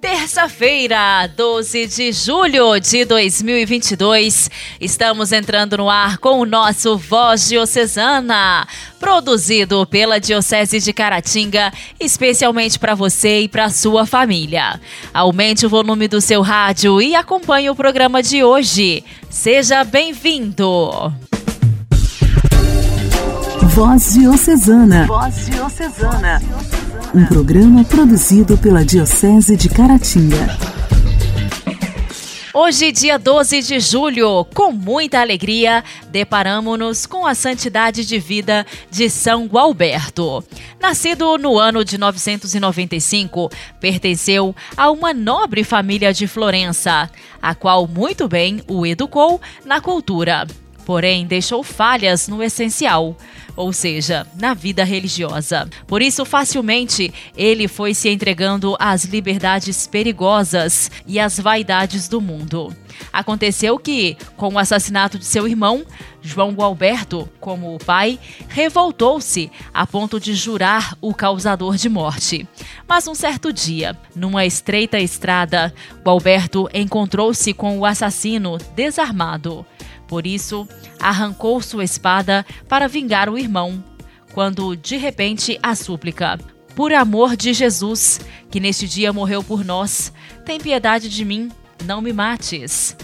Terça-feira, 12 de julho de 2022, estamos entrando no ar com o nosso Voz Diocesana, produzido pela Diocese de Caratinga, especialmente para você e para sua família. Aumente o volume do seu rádio e acompanhe o programa de hoje. Seja bem-vindo! Voz Diocesana. Voz Diocesana. Um programa produzido pela Diocese de Caratinga. Hoje, dia 12 de julho, com muita alegria, deparamos-nos com a santidade de vida de São Gualberto. Nascido no ano de 995, pertenceu a uma nobre família de Florença, a qual muito bem o educou na cultura. Porém, deixou falhas no essencial ou seja, na vida religiosa. Por isso, facilmente, ele foi se entregando às liberdades perigosas e às vaidades do mundo. Aconteceu que, com o assassinato de seu irmão, João Gualberto, como o pai, revoltou-se a ponto de jurar o causador de morte. Mas um certo dia, numa estreita estrada, Gualberto encontrou-se com o assassino desarmado. Por isso, arrancou sua espada para vingar o irmão, quando de repente a súplica: Por amor de Jesus, que neste dia morreu por nós, tem piedade de mim, não me mates.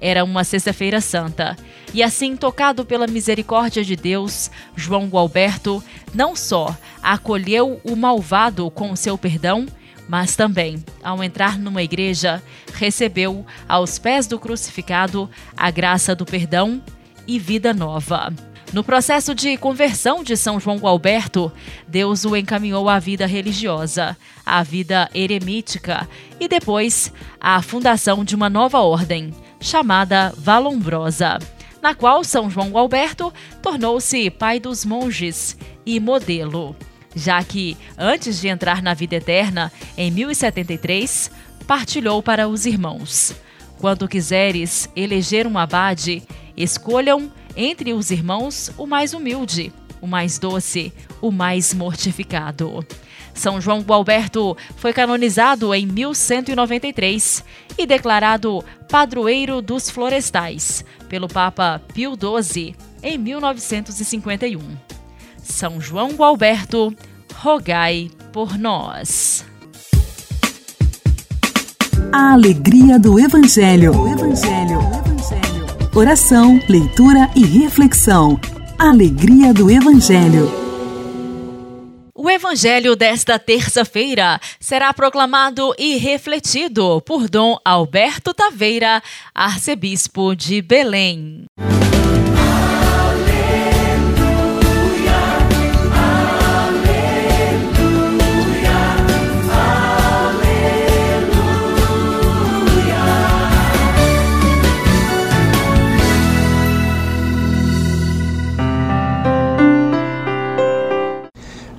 Era uma sexta-feira santa, e assim, tocado pela misericórdia de Deus, João Gualberto não só acolheu o malvado com seu perdão, mas também, ao entrar numa igreja, recebeu aos pés do crucificado a graça do perdão e vida nova. No processo de conversão de São João Gualberto, Deus o encaminhou à vida religiosa, à vida eremítica e depois à fundação de uma nova ordem, chamada Valombrosa, na qual São João Gualberto tornou-se pai dos monges e modelo já que, antes de entrar na vida eterna, em 1073, partilhou para os irmãos: Quando quiseres eleger um abade, escolham entre os irmãos o mais humilde, o mais doce, o mais mortificado. São João Gualberto foi canonizado em 1193 e declarado padroeiro dos florestais pelo Papa Pio XII em 1951. São João Gualberto, rogai por nós. A alegria do Evangelho. O Evangelho. O Evangelho. Oração, leitura e reflexão. Alegria do Evangelho. O Evangelho desta terça-feira será proclamado e refletido por Dom Alberto Taveira, arcebispo de Belém.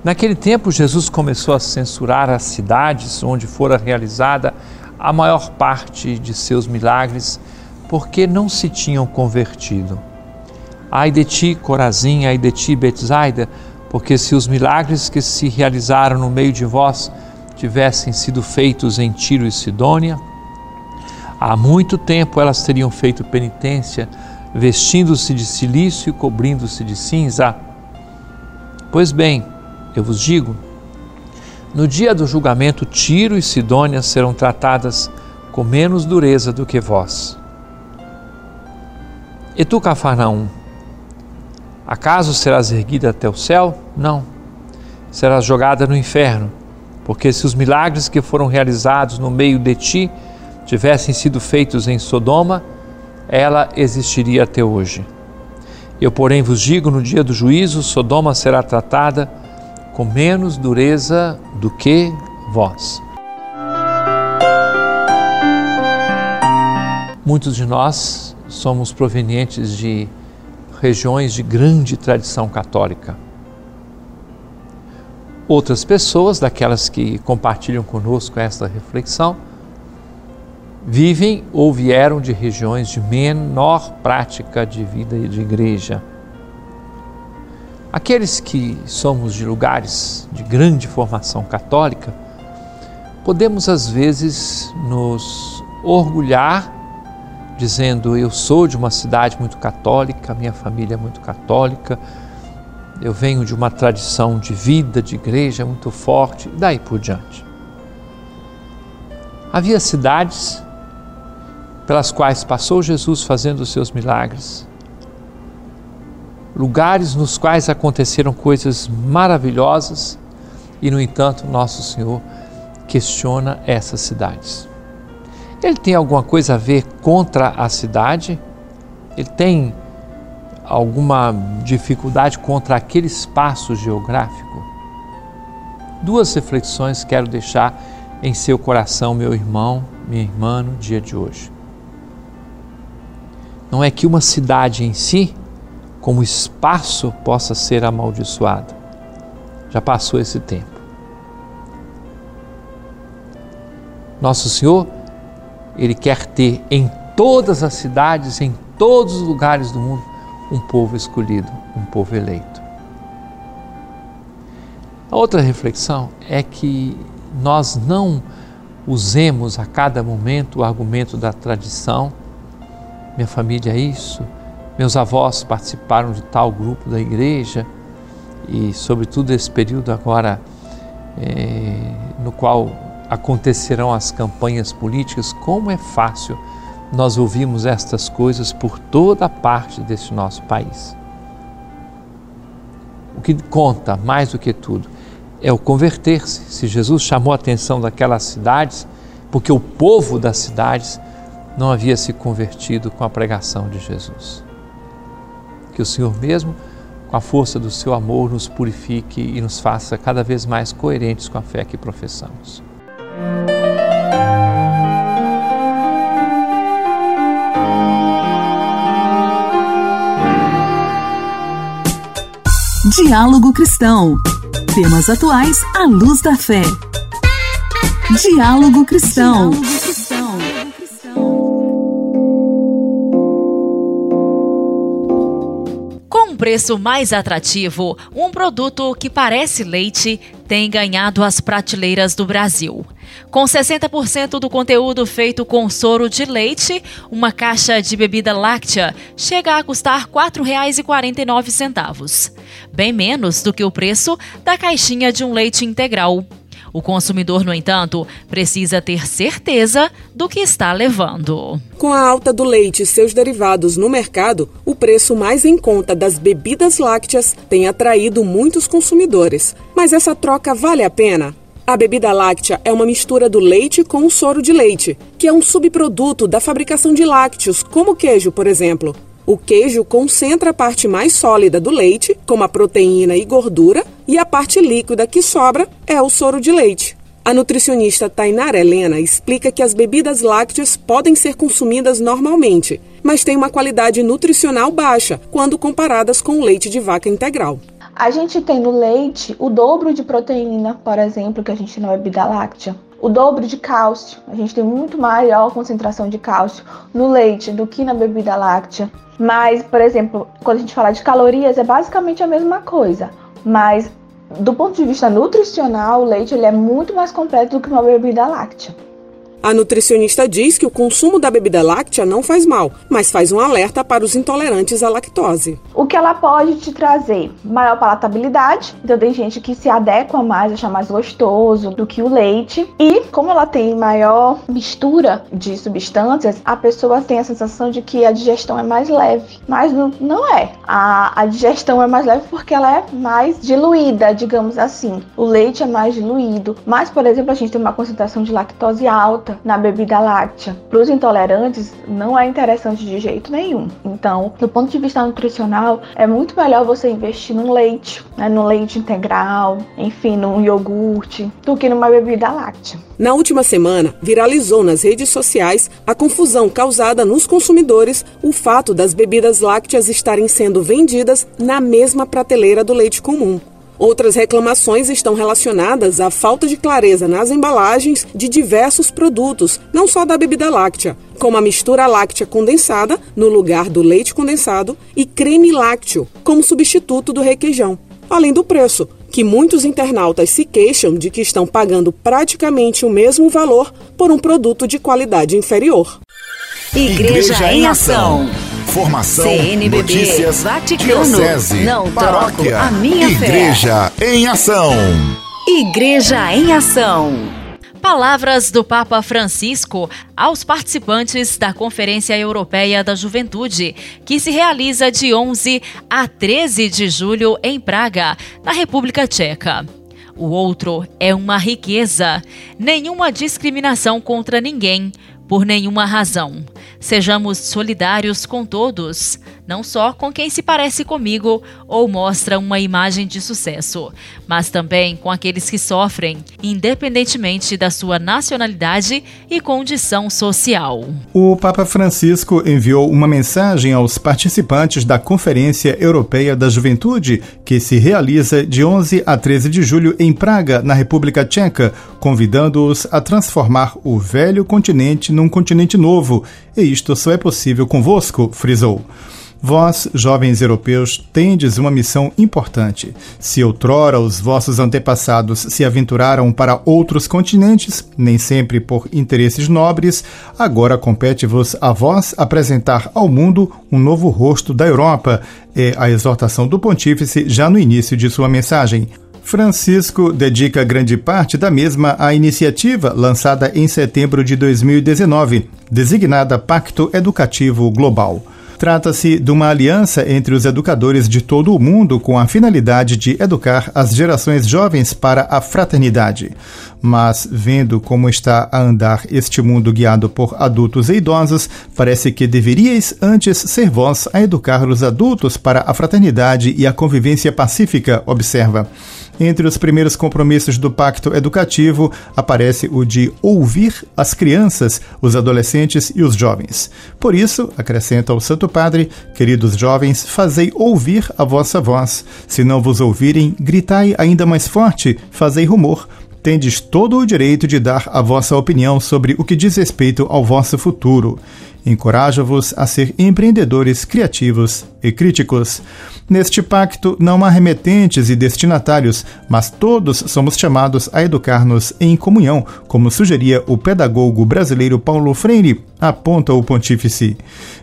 Naquele tempo, Jesus começou a censurar as cidades onde fora realizada a maior parte de seus milagres, porque não se tinham convertido. Ai de ti, Corazim, ai de ti, Betsaida, porque se os milagres que se realizaram no meio de vós tivessem sido feitos em Tiro e Sidônia, há muito tempo elas teriam feito penitência, vestindo-se de silício e cobrindo-se de cinza. Pois bem, eu vos digo: no dia do julgamento, Tiro e Sidônia serão tratadas com menos dureza do que vós. E tu, Cafarnaum, acaso serás erguida até o céu? Não. Serás jogada no inferno, porque se os milagres que foram realizados no meio de ti tivessem sido feitos em Sodoma, ela existiria até hoje. Eu, porém, vos digo: no dia do juízo, Sodoma será tratada com menos dureza do que vós. Muitos de nós somos provenientes de regiões de grande tradição católica. Outras pessoas, daquelas que compartilham conosco esta reflexão, vivem ou vieram de regiões de menor prática de vida e de igreja. Aqueles que somos de lugares de grande formação católica, podemos às vezes nos orgulhar dizendo eu sou de uma cidade muito católica, minha família é muito católica, eu venho de uma tradição de vida, de igreja muito forte, e daí por diante. Havia cidades pelas quais passou Jesus fazendo os seus milagres, lugares nos quais aconteceram coisas maravilhosas e, no entanto, Nosso Senhor questiona essas cidades. Ele tem alguma coisa a ver contra a cidade? Ele tem alguma dificuldade contra aquele espaço geográfico? Duas reflexões quero deixar em seu coração, meu irmão, minha irmã, no dia de hoje. Não é que uma cidade em si, como espaço, possa ser amaldiçoada. Já passou esse tempo. Nosso Senhor, Ele quer ter em todas as cidades, em todos os lugares do mundo, um povo escolhido, um povo eleito. A outra reflexão é que nós não usemos a cada momento o argumento da tradição. Minha família é isso, meus avós participaram de tal grupo da igreja e, sobretudo, esse período agora é, no qual acontecerão as campanhas políticas, como é fácil nós ouvimos estas coisas por toda parte desse nosso país. O que conta mais do que tudo é o converter-se. Se Jesus chamou a atenção daquelas cidades, porque o povo das cidades não havia se convertido com a pregação de Jesus. Que o Senhor mesmo, com a força do seu amor, nos purifique e nos faça cada vez mais coerentes com a fé que professamos. Diálogo Cristão. Temas atuais à luz da fé. Diálogo Cristão. Com um preço mais atrativo, um produto que parece leite tem ganhado as prateleiras do Brasil. Com 60% do conteúdo feito com soro de leite, uma caixa de bebida láctea chega a custar R$ 4,49, bem menos do que o preço da caixinha de um leite integral. O consumidor, no entanto, precisa ter certeza do que está levando. Com a alta do leite e seus derivados no mercado, o preço mais em conta das bebidas lácteas tem atraído muitos consumidores. Mas essa troca vale a pena? A bebida láctea é uma mistura do leite com o soro de leite, que é um subproduto da fabricação de lácteos, como queijo, por exemplo. O queijo concentra a parte mais sólida do leite, como a proteína e gordura, e a parte líquida que sobra é o soro de leite. A nutricionista Tainara Helena explica que as bebidas lácteas podem ser consumidas normalmente, mas têm uma qualidade nutricional baixa quando comparadas com o leite de vaca integral. A gente tem no leite o dobro de proteína, por exemplo, que a gente tem na bebida láctea. O dobro de cálcio. A gente tem muito maior concentração de cálcio no leite do que na bebida láctea. Mas, por exemplo, quando a gente fala de calorias, é basicamente a mesma coisa. Mas, do ponto de vista nutricional, o leite ele é muito mais completo do que uma bebida láctea. A nutricionista diz que o consumo da bebida láctea não faz mal, mas faz um alerta para os intolerantes à lactose. O que ela pode te trazer? Maior palatabilidade, então tem gente que se adequa mais, acha mais gostoso do que o leite. E como ela tem maior mistura de substâncias, a pessoa tem a sensação de que a digestão é mais leve. Mas não, não é. A, a digestão é mais leve porque ela é mais diluída, digamos assim. O leite é mais diluído. Mas, por exemplo, a gente tem uma concentração de lactose alta na bebida láctea. Para os intolerantes, não é interessante de jeito nenhum. Então, do ponto de vista nutricional, é muito melhor você investir no leite, né, no leite integral, enfim, num iogurte, do que numa bebida láctea. Na última semana, viralizou nas redes sociais a confusão causada nos consumidores o fato das bebidas lácteas estarem sendo vendidas na mesma prateleira do leite comum. Outras reclamações estão relacionadas à falta de clareza nas embalagens de diversos produtos, não só da bebida láctea, como a mistura láctea condensada no lugar do leite condensado e creme lácteo como substituto do requeijão. Além do preço, que muitos internautas se queixam de que estão pagando praticamente o mesmo valor por um produto de qualidade inferior. Igreja, Igreja em Ação. Formação, CNBB, notícias, Vaticano, diocese, não paróquia, troco a minha Igreja fé. em Ação. Igreja em Ação. Palavras do Papa Francisco aos participantes da Conferência Europeia da Juventude, que se realiza de 11 a 13 de julho em Praga, na República Tcheca. O outro é uma riqueza, nenhuma discriminação contra ninguém, por nenhuma razão. Sejamos solidários com todos, não só com quem se parece comigo ou mostra uma imagem de sucesso, mas também com aqueles que sofrem, independentemente da sua nacionalidade e condição social. O Papa Francisco enviou uma mensagem aos participantes da Conferência Europeia da Juventude, que se realiza de 11 a 13 de julho em Praga, na República Tcheca, convidando-os a transformar o velho continente num continente novo, e isto só é possível convosco, frisou. Vós, jovens europeus, tendes uma missão importante. Se outrora os vossos antepassados se aventuraram para outros continentes, nem sempre por interesses nobres, agora compete-vos a vós apresentar ao mundo um novo rosto da Europa, é a exortação do pontífice já no início de sua mensagem. Francisco dedica grande parte da mesma à iniciativa lançada em setembro de 2019, designada Pacto Educativo Global. Trata-se de uma aliança entre os educadores de todo o mundo com a finalidade de educar as gerações jovens para a fraternidade. Mas, vendo como está a andar este mundo guiado por adultos e idosos, parece que deveríeis antes ser vós a educar os adultos para a fraternidade e a convivência pacífica, observa. Entre os primeiros compromissos do Pacto Educativo aparece o de ouvir as crianças, os adolescentes e os jovens. Por isso, acrescenta o Santo Padre, queridos jovens, fazei ouvir a vossa voz. Se não vos ouvirem, gritai ainda mais forte, fazei rumor tendes todo o direito de dar a vossa opinião sobre o que diz respeito ao vosso futuro. Encoraja-vos a ser empreendedores criativos e críticos. Neste pacto não há remetentes e destinatários, mas todos somos chamados a educar-nos em comunhão, como sugeria o pedagogo brasileiro Paulo Freire, aponta o pontífice.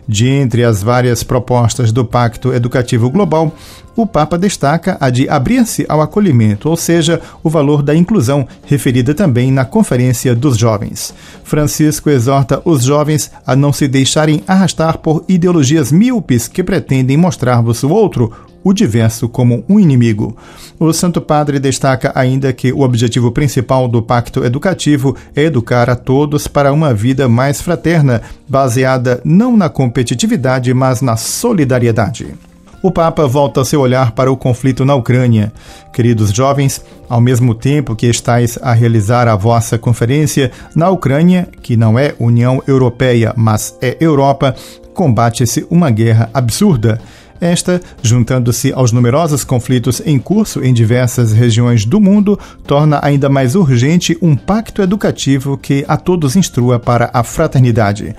De entre as várias propostas do Pacto Educativo Global, o Papa destaca a de abrir-se ao acolhimento, ou seja, o valor da inclusão, referida também na Conferência dos Jovens. Francisco exorta os jovens a não se deixarem arrastar por ideologias míopes que pretendem mostrar-vos o outro, o diverso como um inimigo. O Santo Padre destaca ainda que o objetivo principal do pacto educativo é educar a todos para uma vida mais fraterna, baseada não na competitividade, mas na solidariedade o Papa volta seu olhar para o conflito na Ucrânia. Queridos jovens, ao mesmo tempo que estáis a realizar a vossa conferência, na Ucrânia, que não é União Europeia, mas é Europa, combate-se uma guerra absurda. Esta, juntando-se aos numerosos conflitos em curso em diversas regiões do mundo, torna ainda mais urgente um pacto educativo que a todos instrua para a fraternidade.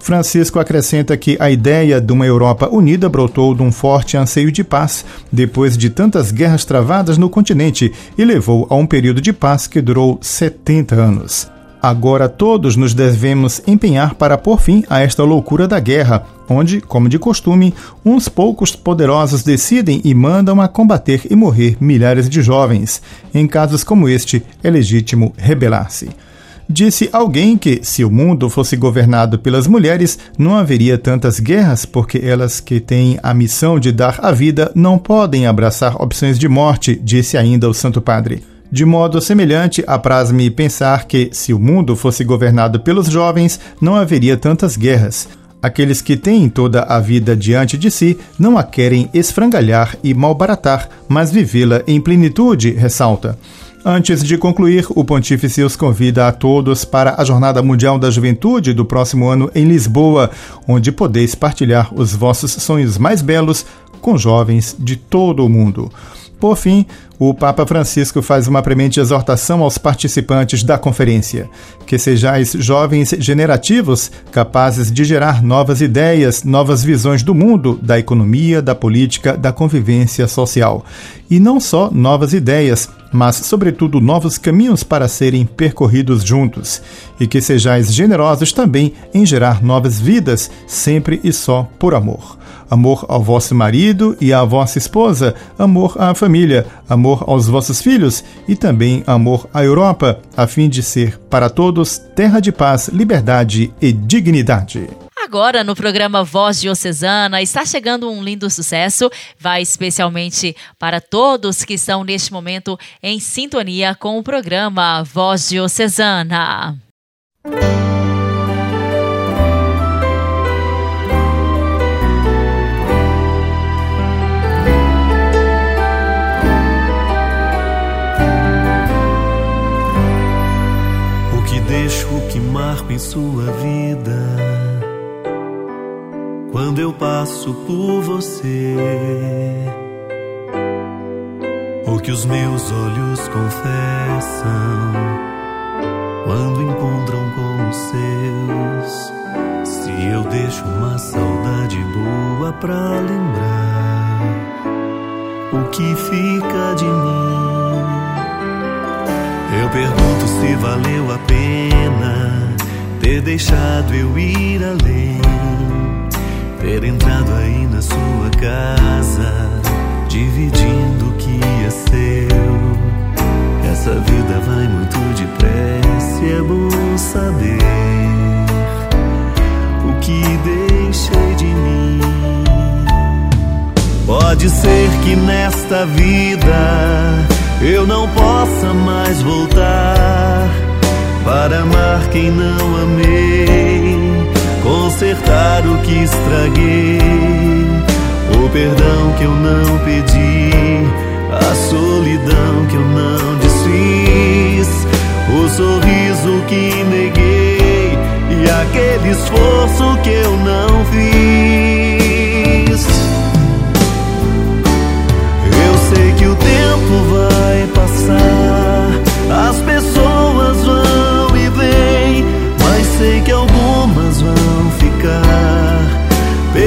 Francisco acrescenta que a ideia de uma Europa unida brotou de um forte anseio de paz depois de tantas guerras travadas no continente e levou a um período de paz que durou 70 anos. Agora todos nos devemos empenhar para pôr fim a esta loucura da guerra, onde, como de costume, uns poucos poderosos decidem e mandam a combater e morrer milhares de jovens. Em casos como este, é legítimo rebelar-se. Disse alguém que, se o mundo fosse governado pelas mulheres, não haveria tantas guerras, porque elas que têm a missão de dar a vida não podem abraçar opções de morte, disse ainda o Santo Padre. De modo semelhante, apraz-me pensar que, se o mundo fosse governado pelos jovens, não haveria tantas guerras. Aqueles que têm toda a vida diante de si não a querem esfrangalhar e malbaratar, mas vivê-la em plenitude, ressalta. Antes de concluir, o Pontífice os convida a todos para a Jornada Mundial da Juventude do próximo ano em Lisboa, onde podeis partilhar os vossos sonhos mais belos com jovens de todo o mundo. Por fim, o Papa Francisco faz uma premente exortação aos participantes da conferência: que sejais jovens generativos, capazes de gerar novas ideias, novas visões do mundo, da economia, da política, da convivência social. E não só novas ideias, mas, sobretudo, novos caminhos para serem percorridos juntos. E que sejais generosos também em gerar novas vidas, sempre e só por amor amor ao vosso marido e à vossa esposa, amor à família, amor aos vossos filhos e também amor à Europa, a fim de ser para todos terra de paz, liberdade e dignidade. Agora, no programa Voz Diocesana, está chegando um lindo sucesso. Vai especialmente para todos que estão neste momento em sintonia com o programa Voz Diocesana. marco passo por você, o que os meus olhos confessam quando encontram com os seus. Se eu deixo uma saudade boa pra lembrar o que fica de mim. Eu pergunto se valeu a pena ter deixado eu ir além, ter entrado aí na sua casa, dividindo o que é seu. Essa vida vai muito depressa e é bom saber o que deixei de mim. Pode ser que nesta vida eu não possa mais voltar para amar quem não amei, consertar o que estraguei, o perdão que eu não pedi, a solidão que eu não desfiz, o sorriso que neguei e aquele esforço que eu não fiz. Eu sei que o tempo vai passar, as pessoas vão sei que algumas vão ficar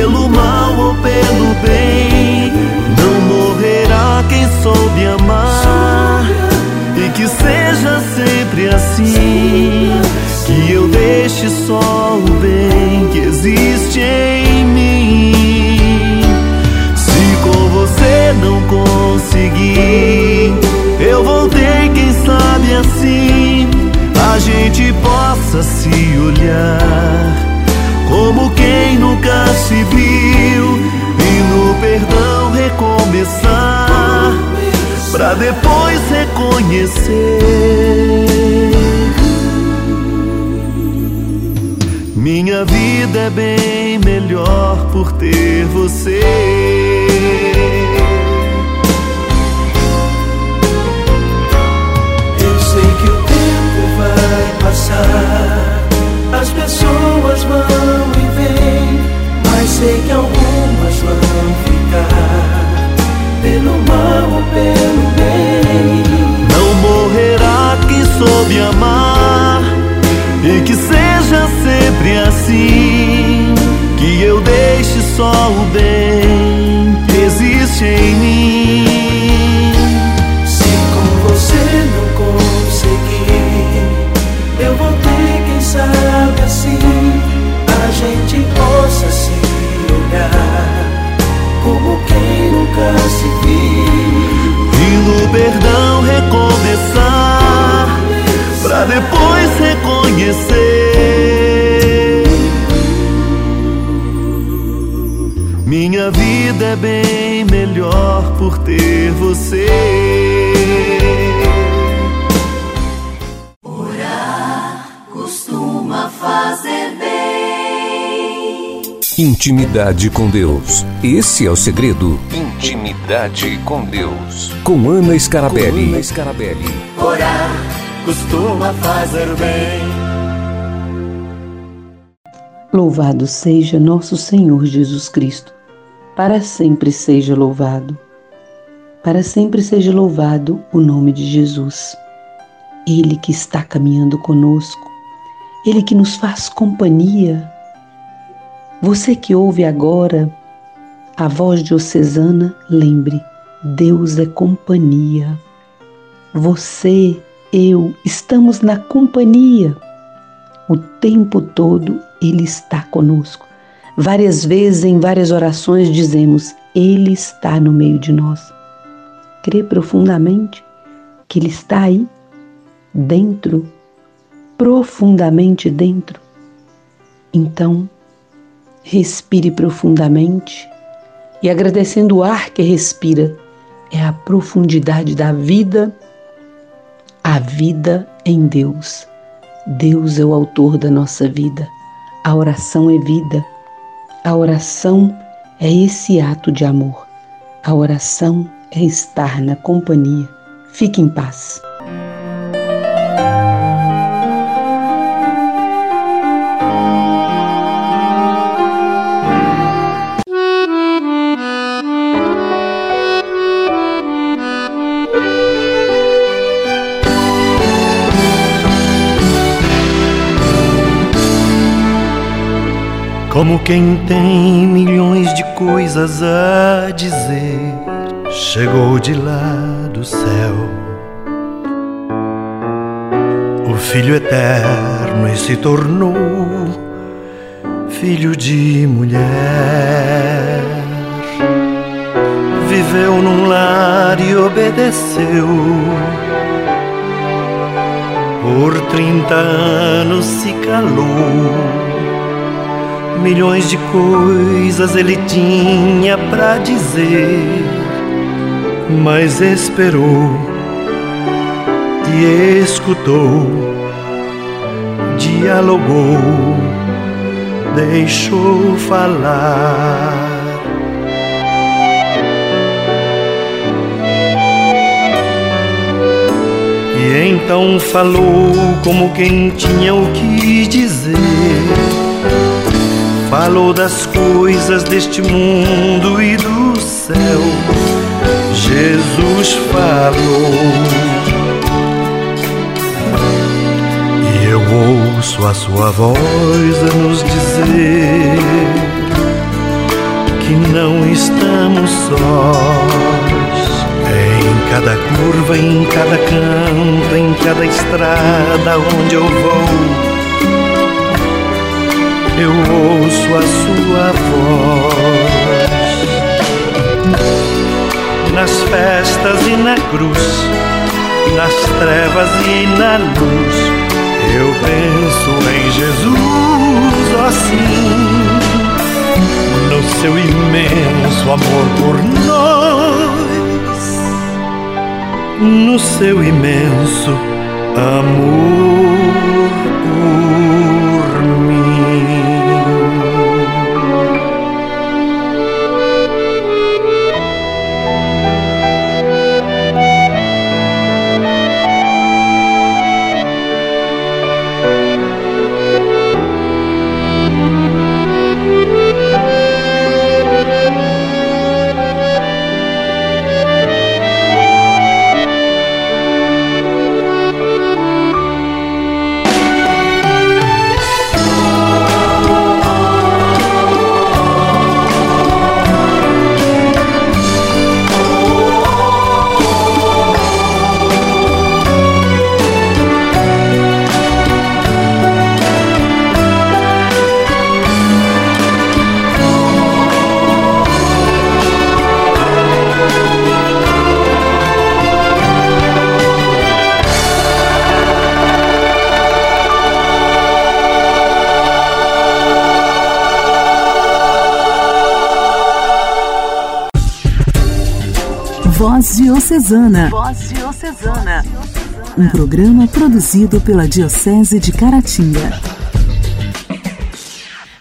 pelo mal ou pelo bem. Não morrerá quem soube amar e que seja sempre assim. Que eu deixe só o bem que existe em mim. Se com você não conseguir, eu voltei, quem sabe assim a gente possa se olhar como quem para depois reconhecer. Minha vida é bem melhor por ter você. passar. As pessoas vão e vêm, mas sei que algumas é bem melhor por ter você. Intimidade com Deus. Esse é o segredo. Intimidade com Deus. Com Ana Scarabelli. Com Ana Scarabelli. Orar costuma fazer bem. Louvado seja nosso Senhor Jesus Cristo. Para sempre seja louvado. Para sempre seja louvado o nome de Jesus. Ele que está caminhando conosco, Ele que nos faz companhia. Você que ouve agora a voz diocesana, lembre, Deus é companhia. Você, eu, estamos na companhia. O tempo todo Ele está conosco. Várias vezes, em várias orações, dizemos: Ele está no meio de nós crê profundamente que Ele está aí, dentro, profundamente dentro. Então, respire profundamente e agradecendo o ar que respira, é a profundidade da vida, a vida em Deus. Deus é o autor da nossa vida. A oração é vida. A oração é esse ato de amor. A oração é estar na companhia. Fique em paz. Como quem tem milhões de coisas a dizer chegou de lá do céu. O Filho eterno e se tornou filho de mulher. Viveu num lar e obedeceu. Por trinta anos se calou. Milhões de coisas ele tinha para dizer mas esperou e escutou, dialogou, deixou falar. E então falou como quem tinha o que dizer. Falou das coisas deste mundo e do céu Jesus falou. E eu ouço a sua voz a nos dizer que não estamos sós. Em cada curva, em cada canto, em cada estrada onde eu vou, eu ouço a sua voz nas festas e na cruz, nas trevas e na luz. Eu penso em Jesus assim, no seu imenso amor por nós, no seu imenso amor por mim. Voz Diocesana. Voz Diocesana. Um programa produzido pela Diocese de Caratinga.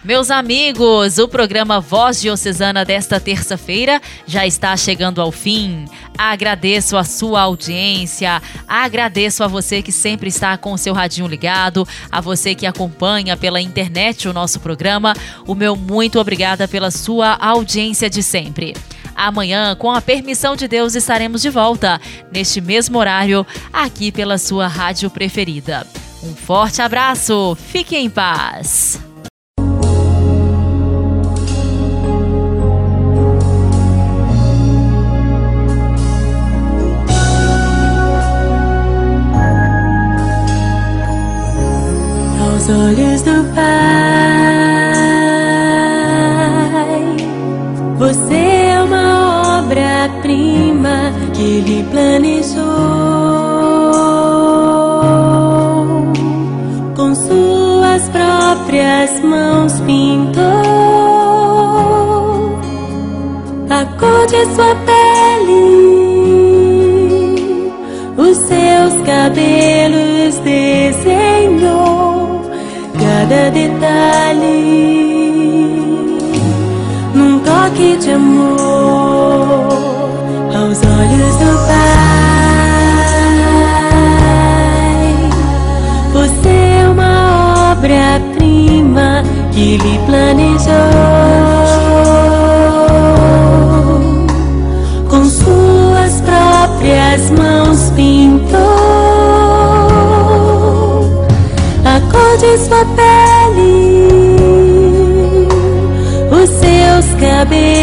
Meus amigos, o programa Voz Diocesana desta terça-feira já está chegando ao fim. Agradeço a sua audiência, agradeço a você que sempre está com o seu radinho ligado, a você que acompanha pela internet o nosso programa. O meu muito obrigada pela sua audiência de sempre. Amanhã, com a permissão de Deus, estaremos de volta, neste mesmo horário, aqui pela sua rádio preferida. Um forte abraço, fique em paz! Aos olhos do Pai. sua pele, os seus cabelos desenhou cada detalhe num toque de amor aos olhos do Pai. Você é uma obra-prima que lhe planejou. vez.